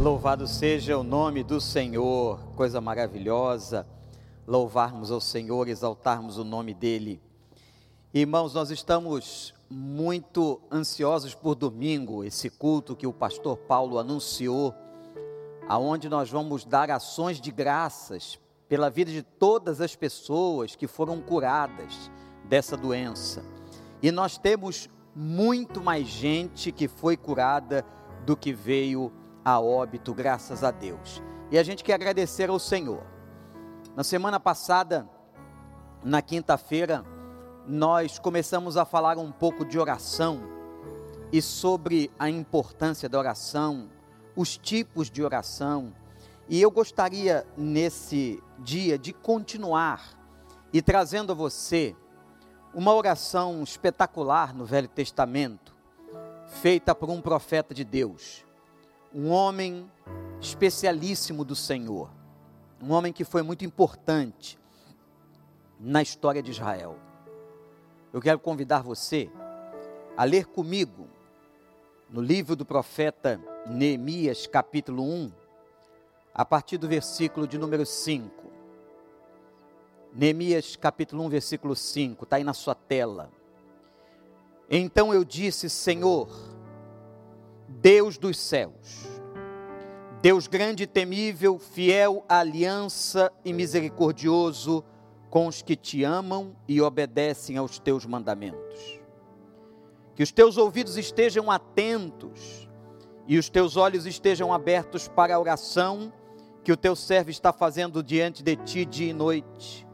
Louvado seja o nome do Senhor, coisa maravilhosa, louvarmos ao Senhor, exaltarmos o nome dEle. Irmãos, nós estamos muito ansiosos por domingo, esse culto que o pastor Paulo anunciou, aonde nós vamos dar ações de graças pela vida de todas as pessoas que foram curadas dessa doença. E nós temos muito mais gente que foi curada do que veio a óbito, graças a Deus. E a gente quer agradecer ao Senhor. Na semana passada, na quinta-feira, nós começamos a falar um pouco de oração e sobre a importância da oração, os tipos de oração. E eu gostaria nesse dia de continuar e trazendo a você uma oração espetacular no Velho Testamento, feita por um profeta de Deus, um homem especialíssimo do Senhor, um homem que foi muito importante na história de Israel. Eu quero convidar você a ler comigo no livro do profeta Neemias, capítulo 1, a partir do versículo de número 5. Neemias, capítulo 1, versículo 5, está aí na sua tela. Então eu disse: Senhor, Deus dos céus, Deus grande e temível, fiel à aliança e misericordioso com os que te amam e obedecem aos teus mandamentos. Que os teus ouvidos estejam atentos e os teus olhos estejam abertos para a oração que o teu servo está fazendo diante de ti dia e noite,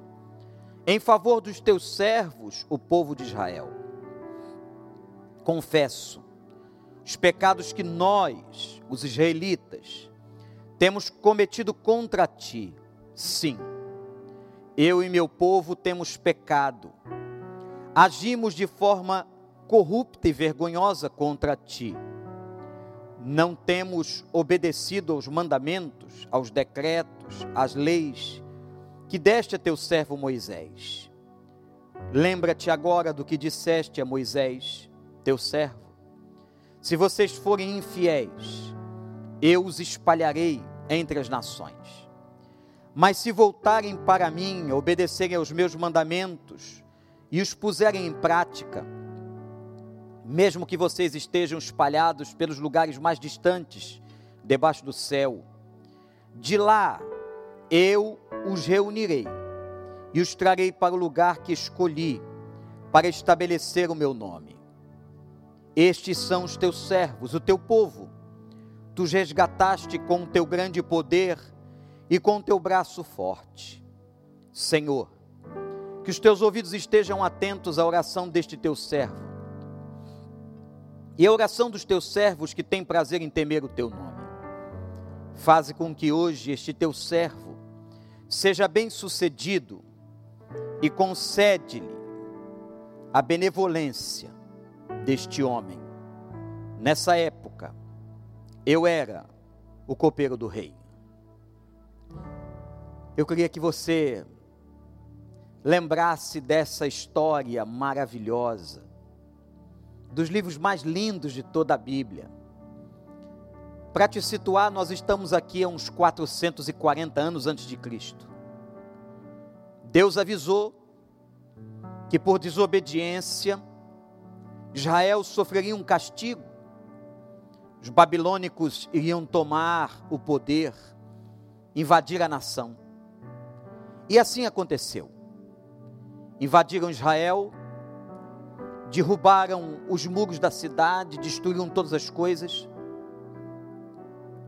em favor dos teus servos, o povo de Israel. Confesso os pecados que nós, os israelitas, temos cometido contra ti. Sim, eu e meu povo temos pecado, agimos de forma corrupta e vergonhosa contra ti. Não temos obedecido aos mandamentos, aos decretos, às leis que deste a teu servo Moisés. Lembra-te agora do que disseste a Moisés, teu servo se vocês forem infiéis, eu os espalharei entre as nações. Mas se voltarem para mim, obedecerem aos meus mandamentos e os puserem em prática, mesmo que vocês estejam espalhados pelos lugares mais distantes, debaixo do céu, de lá eu os reunirei e os trarei para o lugar que escolhi para estabelecer o meu nome. Estes são os teus servos, o teu povo. Tu os resgataste com o teu grande poder e com o teu braço forte. Senhor, que os teus ouvidos estejam atentos à oração deste teu servo e à oração dos teus servos que têm prazer em temer o teu nome. Faze com que hoje este teu servo seja bem-sucedido e concede-lhe a benevolência deste homem. Nessa época, eu era o copeiro do rei. Eu queria que você lembrasse dessa história maravilhosa, dos livros mais lindos de toda a Bíblia. Para te situar, nós estamos aqui há uns 440 anos antes de Cristo. Deus avisou que por desobediência, Israel sofreria um castigo, os babilônicos iriam tomar o poder, invadir a nação. E assim aconteceu. Invadiram Israel, derrubaram os muros da cidade, destruíram todas as coisas,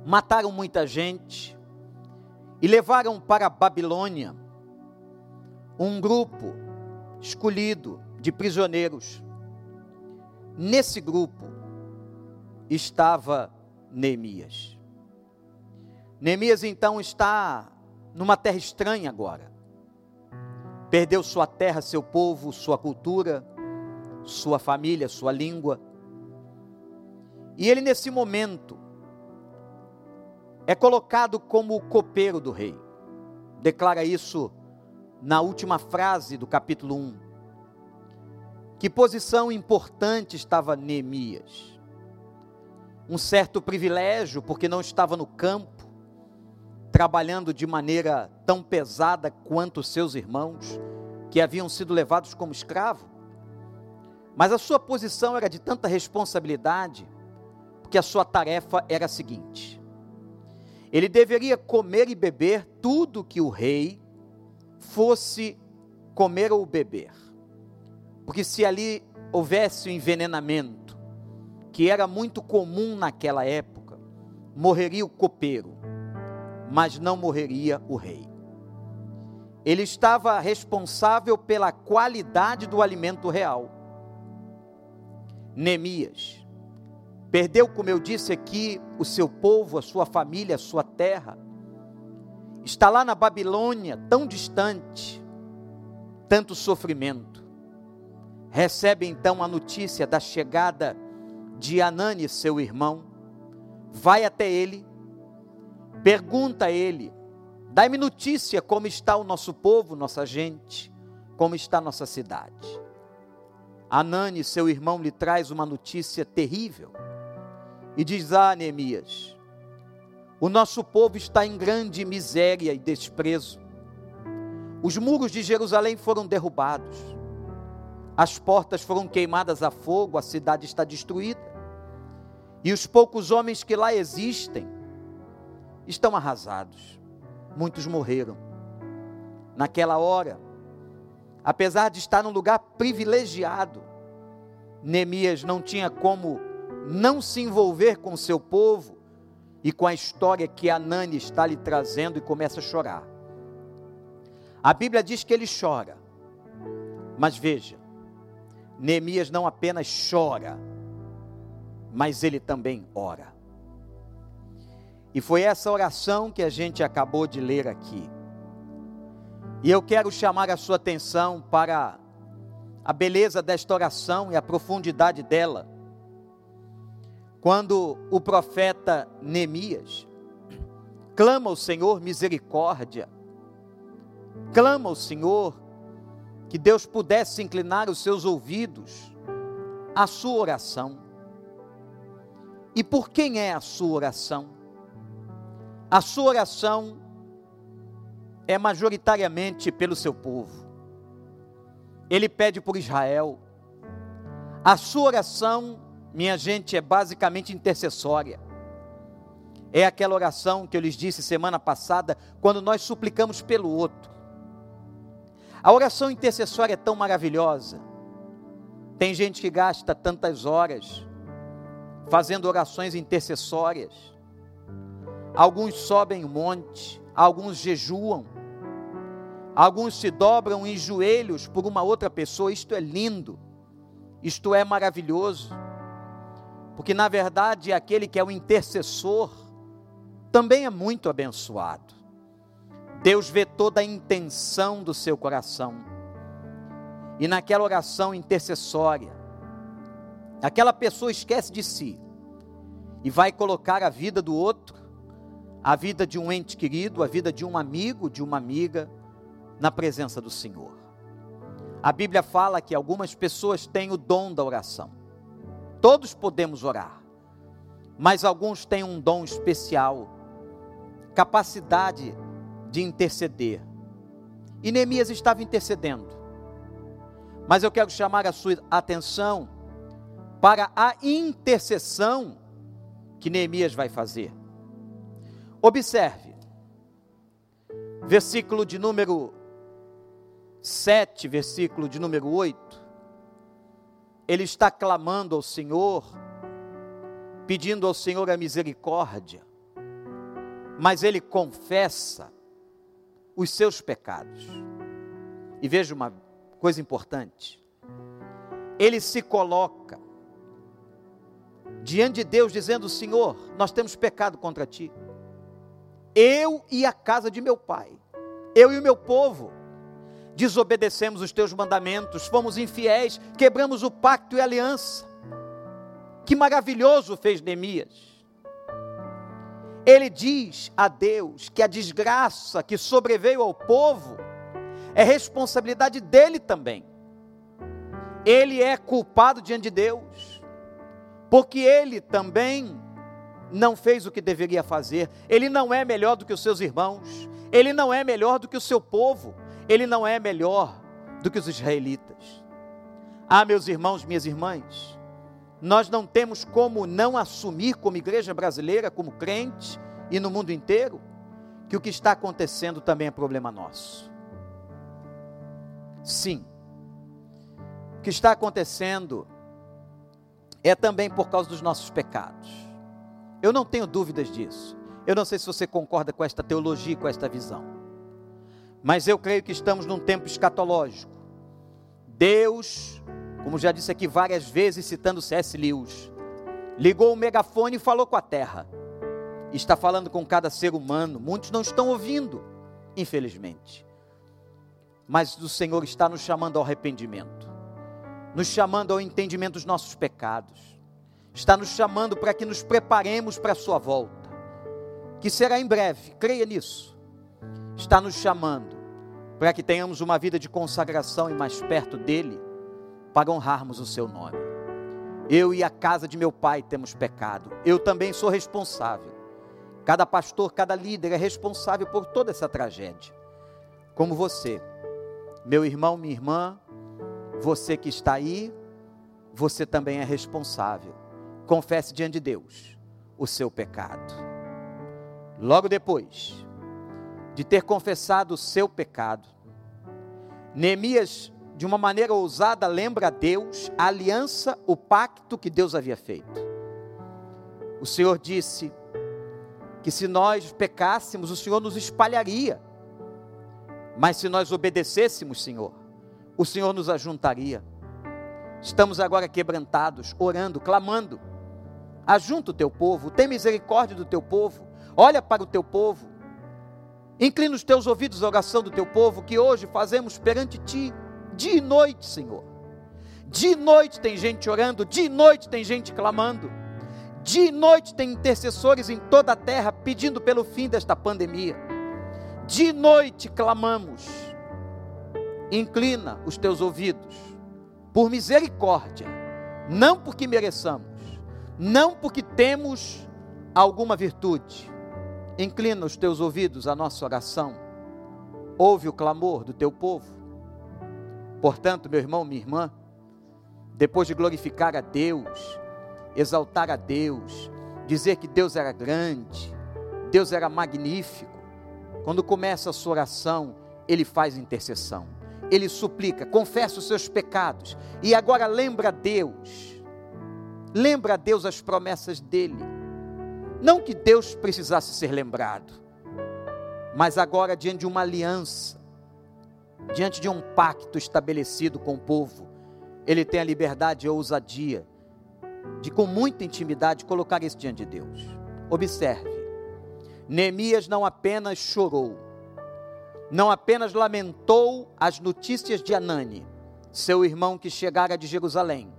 mataram muita gente e levaram para a Babilônia um grupo escolhido de prisioneiros Nesse grupo estava Neemias. Neemias então está numa terra estranha agora. Perdeu sua terra, seu povo, sua cultura, sua família, sua língua. E ele, nesse momento, é colocado como o copeiro do rei. Declara isso na última frase do capítulo 1. Que posição importante estava Neemias. um certo privilégio, porque não estava no campo, trabalhando de maneira tão pesada quanto seus irmãos, que haviam sido levados como escravo. Mas a sua posição era de tanta responsabilidade, porque a sua tarefa era a seguinte: ele deveria comer e beber tudo que o rei fosse comer ou beber. Porque se ali houvesse o envenenamento, que era muito comum naquela época, morreria o copeiro, mas não morreria o rei. Ele estava responsável pela qualidade do alimento real. Neemias perdeu, como eu disse aqui, o seu povo, a sua família, a sua terra. Está lá na Babilônia, tão distante, tanto sofrimento. Recebe então a notícia da chegada de Anani, seu irmão. Vai até ele, pergunta a ele: dá-me notícia como está o nosso povo, nossa gente, como está nossa cidade. Anani, seu irmão, lhe traz uma notícia terrível e diz: Ah, Neemias, o nosso povo está em grande miséria e desprezo. Os muros de Jerusalém foram derrubados, as portas foram queimadas a fogo, a cidade está destruída, e os poucos homens que lá existem estão arrasados. Muitos morreram. Naquela hora, apesar de estar num lugar privilegiado, Neemias não tinha como não se envolver com seu povo e com a história que Anani está lhe trazendo e começa a chorar. A Bíblia diz que ele chora, mas veja, Neemias não apenas chora, mas ele também ora. E foi essa oração que a gente acabou de ler aqui. E eu quero chamar a sua atenção para a beleza desta oração e a profundidade dela quando o profeta Neemias clama ao Senhor misericórdia, clama ao Senhor que Deus pudesse inclinar os seus ouvidos à sua oração. E por quem é a sua oração? A sua oração é majoritariamente pelo seu povo. Ele pede por Israel. A sua oração minha gente, é basicamente intercessória. É aquela oração que eu lhes disse semana passada, quando nós suplicamos pelo outro. A oração intercessória é tão maravilhosa. Tem gente que gasta tantas horas fazendo orações intercessórias. Alguns sobem um monte, alguns jejuam, alguns se dobram em joelhos por uma outra pessoa. Isto é lindo, isto é maravilhoso. Porque na verdade aquele que é o intercessor também é muito abençoado. Deus vê toda a intenção do seu coração. E naquela oração intercessória, aquela pessoa esquece de si e vai colocar a vida do outro, a vida de um ente querido, a vida de um amigo, de uma amiga, na presença do Senhor. A Bíblia fala que algumas pessoas têm o dom da oração. Todos podemos orar, mas alguns têm um dom especial, capacidade de interceder. E Neemias estava intercedendo. Mas eu quero chamar a sua atenção para a intercessão que Neemias vai fazer. Observe, versículo de número 7, versículo de número 8 ele está clamando ao Senhor, pedindo ao Senhor a misericórdia, mas ele confessa os seus pecados. E veja uma coisa importante: ele se coloca diante de Deus, dizendo: Senhor, nós temos pecado contra ti, eu e a casa de meu pai, eu e o meu povo desobedecemos os teus mandamentos, fomos infiéis, quebramos o pacto e a aliança. Que maravilhoso fez Neemias. Ele diz a Deus que a desgraça que sobreveio ao povo é responsabilidade dele também. Ele é culpado diante de Deus, porque ele também não fez o que deveria fazer, ele não é melhor do que os seus irmãos, ele não é melhor do que o seu povo, ele não é melhor do que os israelitas. Ah, meus irmãos, minhas irmãs, nós não temos como não assumir, como igreja brasileira, como crente e no mundo inteiro, que o que está acontecendo também é problema nosso. Sim, o que está acontecendo é também por causa dos nossos pecados. Eu não tenho dúvidas disso. Eu não sei se você concorda com esta teologia, com esta visão. Mas eu creio que estamos num tempo escatológico. Deus, como já disse aqui várias vezes, citando C.S. Lewis, ligou o megafone e falou com a terra. Está falando com cada ser humano. Muitos não estão ouvindo, infelizmente. Mas o Senhor está nos chamando ao arrependimento nos chamando ao entendimento dos nossos pecados, está nos chamando para que nos preparemos para a Sua volta, que será em breve, creia nisso. Está nos chamando para que tenhamos uma vida de consagração e mais perto dEle, para honrarmos o Seu nome. Eu e a casa de meu pai temos pecado, eu também sou responsável. Cada pastor, cada líder é responsável por toda essa tragédia, como você, meu irmão, minha irmã, você que está aí, você também é responsável. Confesse diante de Deus o seu pecado. Logo depois de ter confessado o seu pecado, Neemias, de uma maneira ousada, lembra a Deus a aliança, o pacto que Deus havia feito. O Senhor disse que se nós pecássemos, o Senhor nos espalharia. Mas se nós obedecêssemos, Senhor, o Senhor nos ajuntaria. Estamos agora quebrantados, orando, clamando. Ajunta o teu povo, tem misericórdia do teu povo, olha para o teu povo. Inclina os teus ouvidos à oração do teu povo, que hoje fazemos perante ti, dia e noite, Senhor. Dia e noite tem gente orando, dia e noite tem gente clamando. Dia e noite tem intercessores em toda a terra pedindo pelo fim desta pandemia. Dia e noite clamamos inclina os teus ouvidos, por misericórdia, não porque mereçamos, não porque temos alguma virtude. Inclina os teus ouvidos à nossa oração, ouve o clamor do teu povo. Portanto, meu irmão, minha irmã, depois de glorificar a Deus, exaltar a Deus, dizer que Deus era grande, Deus era magnífico, quando começa a sua oração, ele faz intercessão. Ele suplica, confessa os seus pecados. E agora lembra a Deus, lembra a Deus as promessas dele. Não que Deus precisasse ser lembrado, mas agora diante de uma aliança, diante de um pacto estabelecido com o povo, ele tem a liberdade e a ousadia de, com muita intimidade, colocar isso diante de Deus. Observe, Neemias não apenas chorou, não apenas lamentou as notícias de Anani, seu irmão que chegara de Jerusalém,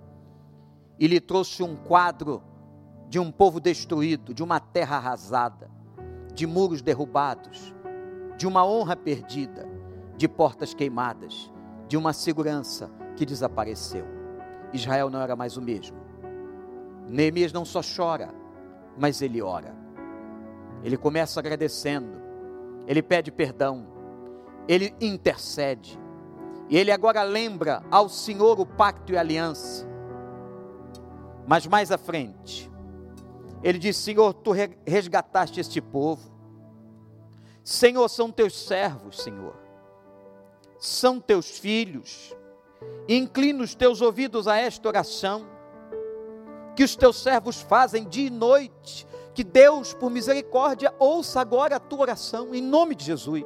e lhe trouxe um quadro de um povo destruído, de uma terra arrasada, de muros derrubados, de uma honra perdida, de portas queimadas, de uma segurança que desapareceu. Israel não era mais o mesmo. Neemias não só chora, mas ele ora. Ele começa agradecendo, ele pede perdão, ele intercede. E ele agora lembra ao Senhor o pacto e a aliança. Mas mais à frente, ele diz: Senhor, tu resgataste este povo. Senhor, são teus servos, Senhor. São teus filhos. Inclina os teus ouvidos a esta oração que os teus servos fazem dia e noite. Que Deus, por misericórdia, ouça agora a tua oração, em nome de Jesus.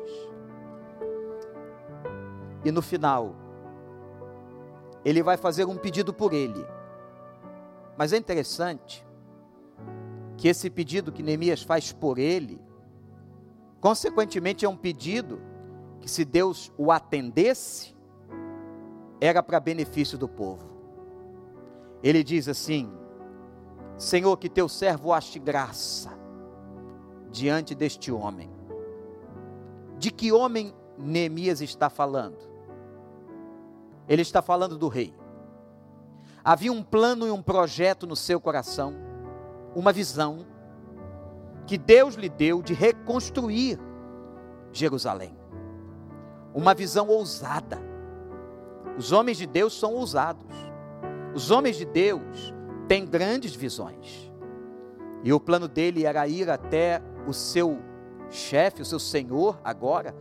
E no final, ele vai fazer um pedido por ele. Mas é interessante que esse pedido que Neemias faz por ele, consequentemente é um pedido que, se Deus o atendesse, era para benefício do povo. Ele diz assim: Senhor, que teu servo ache graça diante deste homem. De que homem Neemias está falando? Ele está falando do rei. Havia um plano e um projeto no seu coração, uma visão, que Deus lhe deu de reconstruir Jerusalém. Uma visão ousada. Os homens de Deus são ousados. Os homens de Deus têm grandes visões. E o plano dele era ir até o seu chefe, o seu senhor, agora,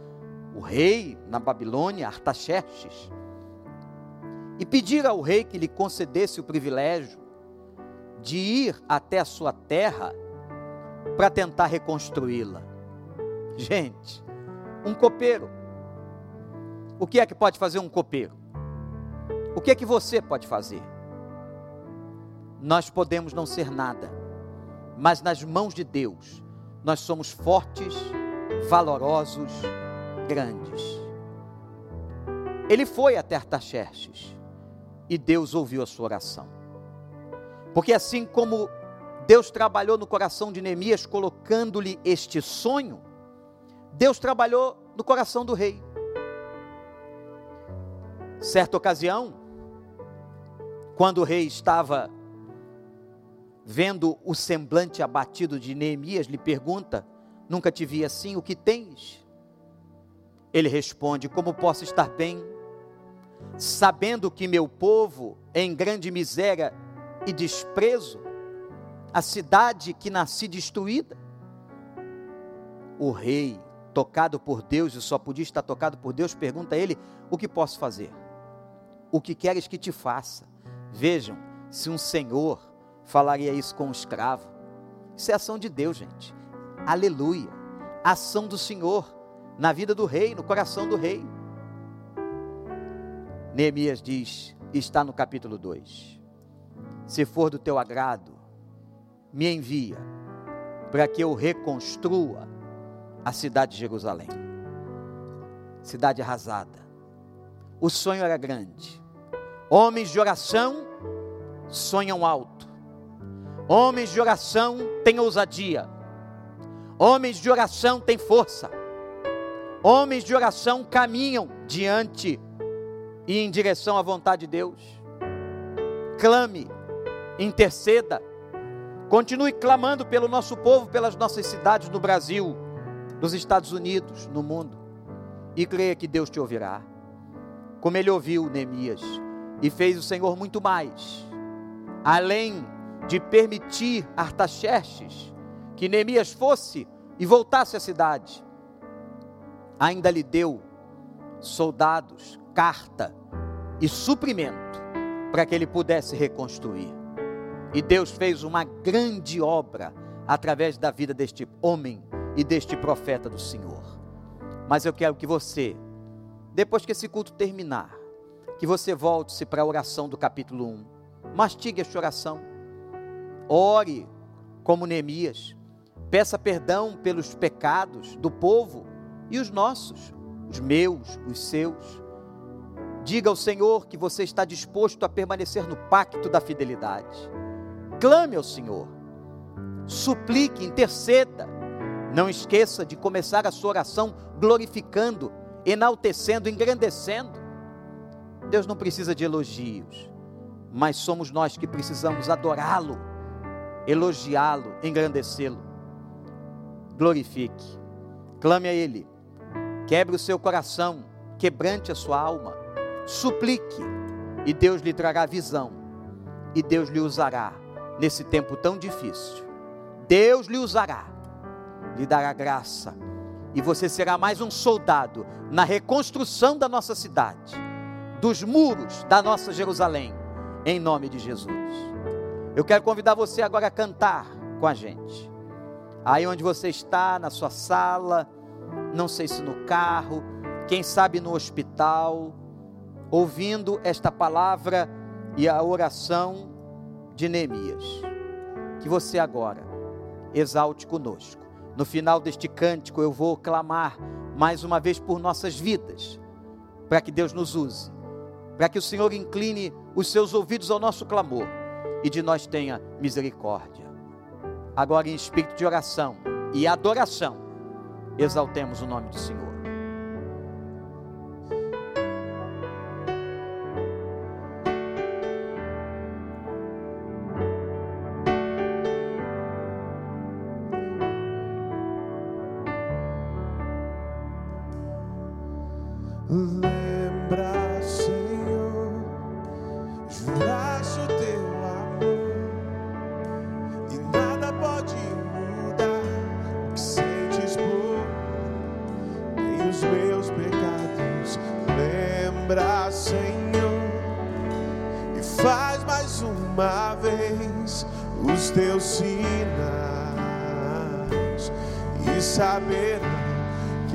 o rei na Babilônia, Artaxerxes, e pedir ao rei que lhe concedesse o privilégio de ir até a sua terra para tentar reconstruí-la. Gente, um copeiro. O que é que pode fazer um copeiro? O que é que você pode fazer? Nós podemos não ser nada, mas nas mãos de Deus nós somos fortes, valorosos, grandes. Ele foi até Artaxerxes e Deus ouviu a sua oração. Porque assim como Deus trabalhou no coração de Neemias colocando-lhe este sonho, Deus trabalhou no coração do rei. Certa ocasião, quando o rei estava vendo o semblante abatido de Neemias, lhe pergunta: Nunca te vi assim, o que tens? Ele responde: Como posso estar bem, sabendo que meu povo é em grande miséria e desprezo, a cidade que nasci destruída? O rei, tocado por Deus e só podia estar tocado por Deus, pergunta a ele: O que posso fazer? O que queres que te faça? Vejam, se um senhor falaria isso com um escravo. Isso é ação de Deus, gente. Aleluia. Ação do Senhor na vida do rei, no coração do rei. Neemias diz, está no capítulo 2: Se for do teu agrado, me envia para que eu reconstrua a cidade de Jerusalém. Cidade arrasada. O sonho era grande. Homens de oração sonham alto. Homens de oração têm ousadia. Homens de oração têm força. Homens de oração caminham diante e em direção à vontade de Deus. Clame, interceda, continue clamando pelo nosso povo, pelas nossas cidades no Brasil, nos Estados Unidos, no mundo, e creia que Deus te ouvirá, como ele ouviu Neemias, e fez o Senhor muito mais, além de permitir Artaxerxes que Neemias fosse e voltasse à cidade. Ainda lhe deu soldados, carta e suprimento para que ele pudesse reconstruir. E Deus fez uma grande obra através da vida deste homem e deste profeta do Senhor. Mas eu quero que você, depois que esse culto terminar, que você volte-se para a oração do capítulo 1. Mastigue esta oração Ore como Neemias. Peça perdão pelos pecados do povo e os nossos, os meus, os seus. Diga ao Senhor que você está disposto a permanecer no pacto da fidelidade. Clame ao Senhor. Suplique, interceda. Não esqueça de começar a sua oração glorificando, enaltecendo, engrandecendo. Deus não precisa de elogios, mas somos nós que precisamos adorá-lo elogiá-lo, engrandecê-lo. Glorifique, clame a Ele, quebre o seu coração, quebrante a sua alma, suplique, e Deus lhe trará visão, e Deus lhe usará nesse tempo tão difícil. Deus lhe usará, lhe dará graça, e você será mais um soldado na reconstrução da nossa cidade, dos muros da nossa Jerusalém, em nome de Jesus. Eu quero convidar você agora a cantar com a gente. Aí onde você está, na sua sala, não sei se no carro, quem sabe no hospital, ouvindo esta palavra e a oração de Neemias. Que você agora exalte conosco. No final deste cântico eu vou clamar mais uma vez por nossas vidas, para que Deus nos use, para que o Senhor incline os seus ouvidos ao nosso clamor e de nós tenha misericórdia. Agora, em espírito de oração e adoração, exaltemos o nome do Senhor.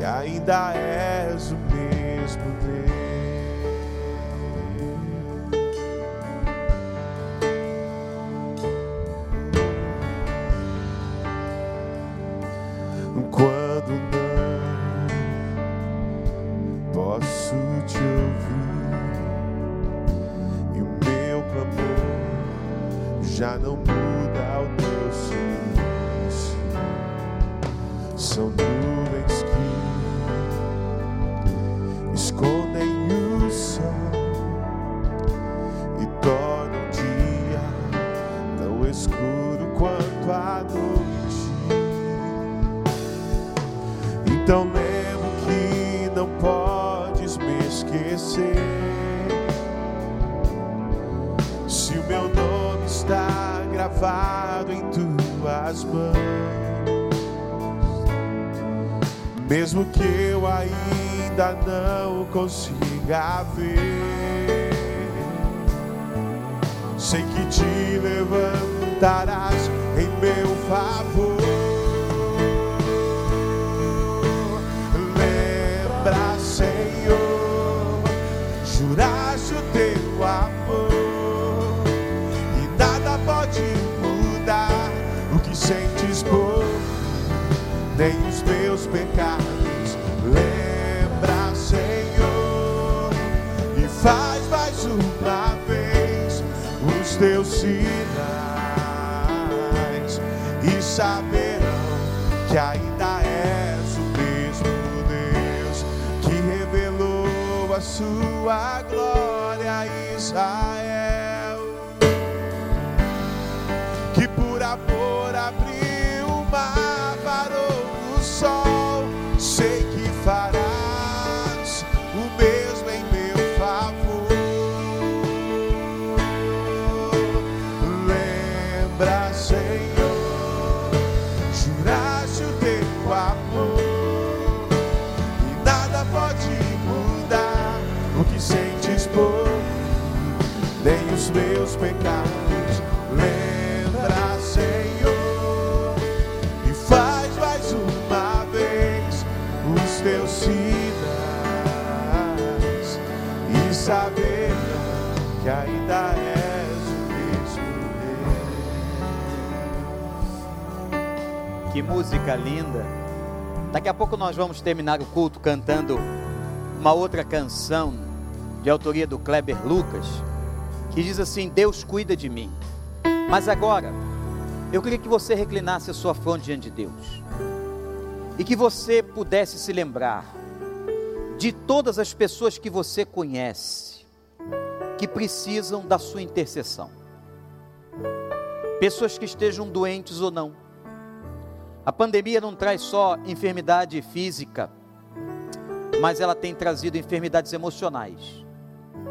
Ainda és o mesmo Deus. Quando não posso te ouvir e o meu clamor já não mesmo que eu ainda não consiga ver, sei que te levantarás em meu favor. Lembra, Senhor, juraste o teu amor e nada pode mudar o que sentes por nem teus sinais e saberão que ainda és o mesmo Deus que revelou a sua glória a Israel que por amor abriu o mar, parou o sol. Que música linda. Daqui a pouco nós vamos terminar o culto cantando uma outra canção de autoria do Kleber Lucas, que diz assim: Deus cuida de mim. Mas agora, eu queria que você reclinasse a sua fronte diante de Deus e que você pudesse se lembrar de todas as pessoas que você conhece que precisam da sua intercessão. Pessoas que estejam doentes ou não. A pandemia não traz só enfermidade física, mas ela tem trazido enfermidades emocionais,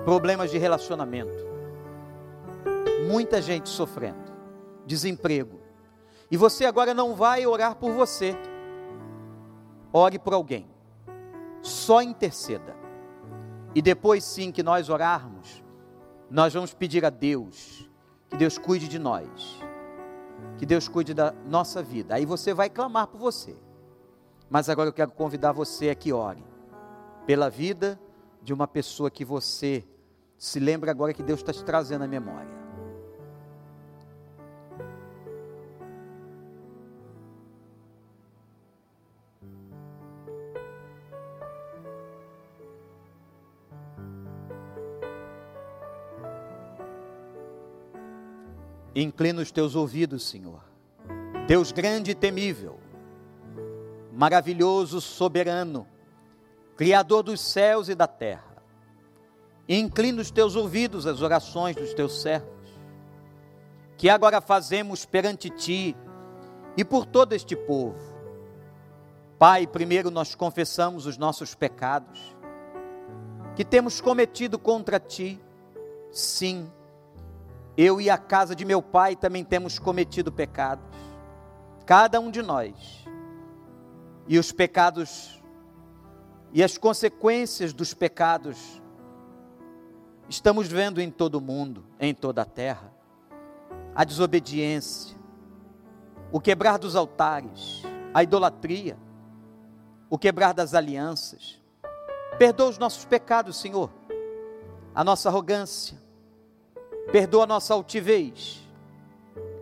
problemas de relacionamento. Muita gente sofrendo, desemprego. E você agora não vai orar por você. Ore por alguém. Só interceda. E depois sim que nós orarmos, nós vamos pedir a Deus que Deus cuide de nós, que Deus cuide da nossa vida. Aí você vai clamar por você. Mas agora eu quero convidar você a que ore pela vida de uma pessoa que você se lembra agora que Deus está te trazendo à memória. Inclina os teus ouvidos, Senhor. Deus grande e temível, maravilhoso, soberano, Criador dos céus e da terra. Inclina os teus ouvidos às orações dos teus servos, que agora fazemos perante ti e por todo este povo. Pai, primeiro nós confessamos os nossos pecados, que temos cometido contra ti. Sim, eu e a casa de meu pai também temos cometido pecados, cada um de nós. E os pecados e as consequências dos pecados estamos vendo em todo o mundo, em toda a terra. A desobediência, o quebrar dos altares, a idolatria, o quebrar das alianças. Perdoa os nossos pecados, Senhor, a nossa arrogância, perdoa nossa altivez,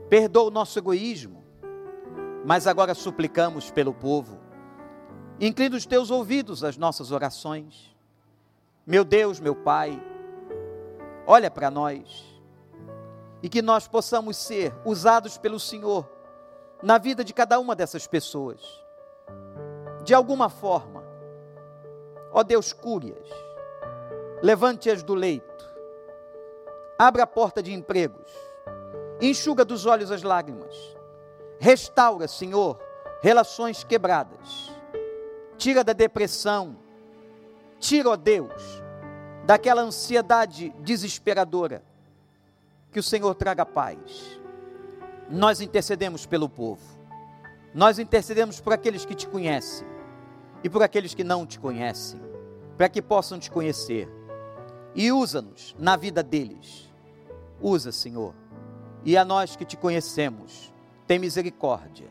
perdoa o nosso egoísmo, mas agora suplicamos pelo povo. Inclina os teus ouvidos às nossas orações. Meu Deus, meu Pai, olha para nós e que nós possamos ser usados pelo Senhor na vida de cada uma dessas pessoas de alguma forma. Ó Deus, cure-as, levante-as do leito, abra a porta de empregos, enxuga dos olhos as lágrimas, restaura, Senhor, relações quebradas, tira da depressão, tira, ó Deus, daquela ansiedade desesperadora, que o Senhor traga paz. Nós intercedemos pelo povo, nós intercedemos por aqueles que te conhecem, e por aqueles que não te conhecem, para que possam te conhecer. E usa-nos na vida deles. Usa, Senhor. E a nós que te conhecemos, tem misericórdia.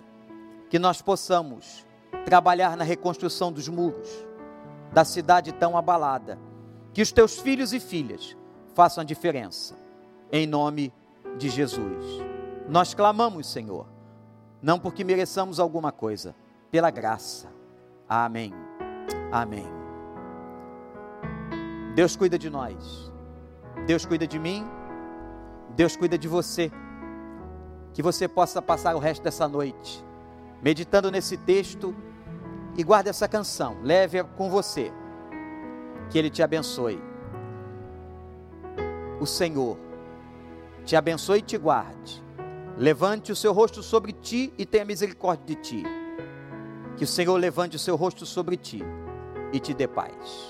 Que nós possamos trabalhar na reconstrução dos muros da cidade tão abalada. Que os teus filhos e filhas façam a diferença. Em nome de Jesus. Nós clamamos, Senhor, não porque mereçamos alguma coisa, pela graça Amém. Amém. Deus cuida de nós. Deus cuida de mim. Deus cuida de você. Que você possa passar o resto dessa noite meditando nesse texto e guarde essa canção. Leve-a com você. Que Ele te abençoe. O Senhor te abençoe e te guarde. Levante o seu rosto sobre ti e tenha misericórdia de ti que o Senhor levante o seu rosto sobre ti e te dê paz.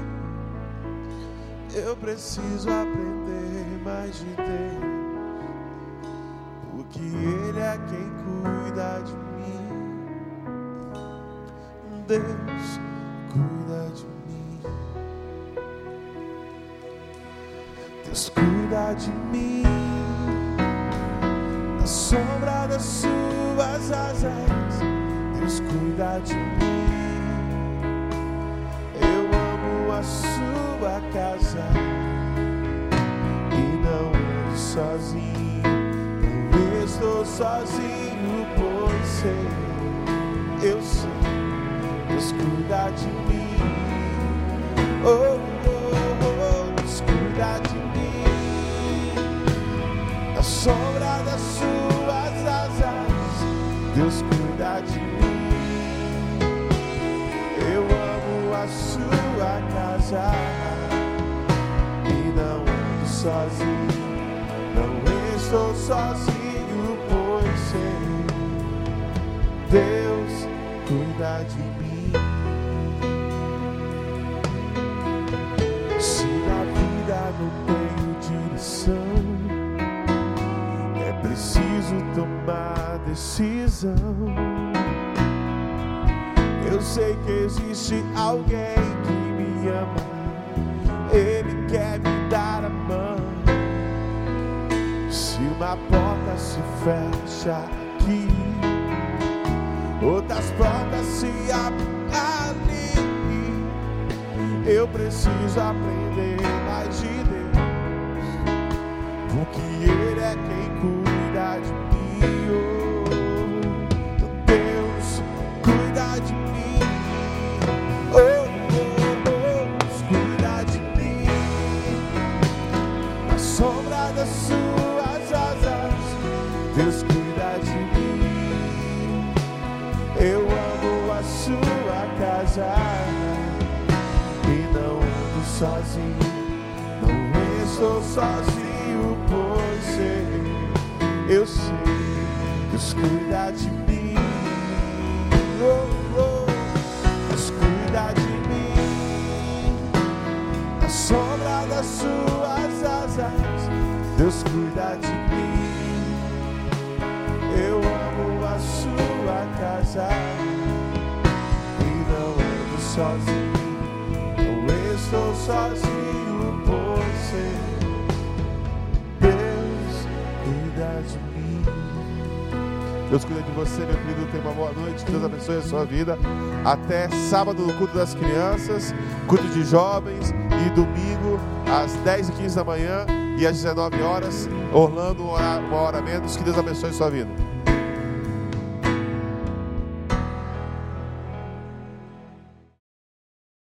Eu preciso aprender mais de Deus, porque Ele é quem cuida de mim. Deus cuida de mim. Deus cuida de mim. Na sombra das suas asas, Deus cuida de mim. Sua casa e não ando sozinho, não estou sozinho, pois sei, eu sei, Deus cuida de mim. Oh, oh, oh, Deus cuida de mim. Na sombra das suas asas, Deus cuida de mim. Eu amo a sua casa sozinho, não estou sozinho, pois sei, Deus cuida de mim. Se na vida não tenho direção, é preciso tomar decisão. Eu sei que existe alguém que me ama, Ele quer me uma porta se fecha aqui, outras portas se abrem ali. Eu preciso aprender mais de Deus, porque Ele é quem e não ando sozinho. Não estou sozinho, pois eu sei, Deus cuida de mim. Oh, oh, Deus cuida de mim. A sombra das suas asas, Deus cuida de mim. Eu amo a sua casa sozinho. Não estou sozinho, pois sei, Deus cuida de mim. Deus cuida de você, meu querido. Tenha uma boa noite. Deus abençoe a sua vida. Até sábado no culto das crianças, culto de jovens e domingo às 10 e 15 da manhã e às 19 horas. Orlando, uma hora menos. Que Deus abençoe a sua vida.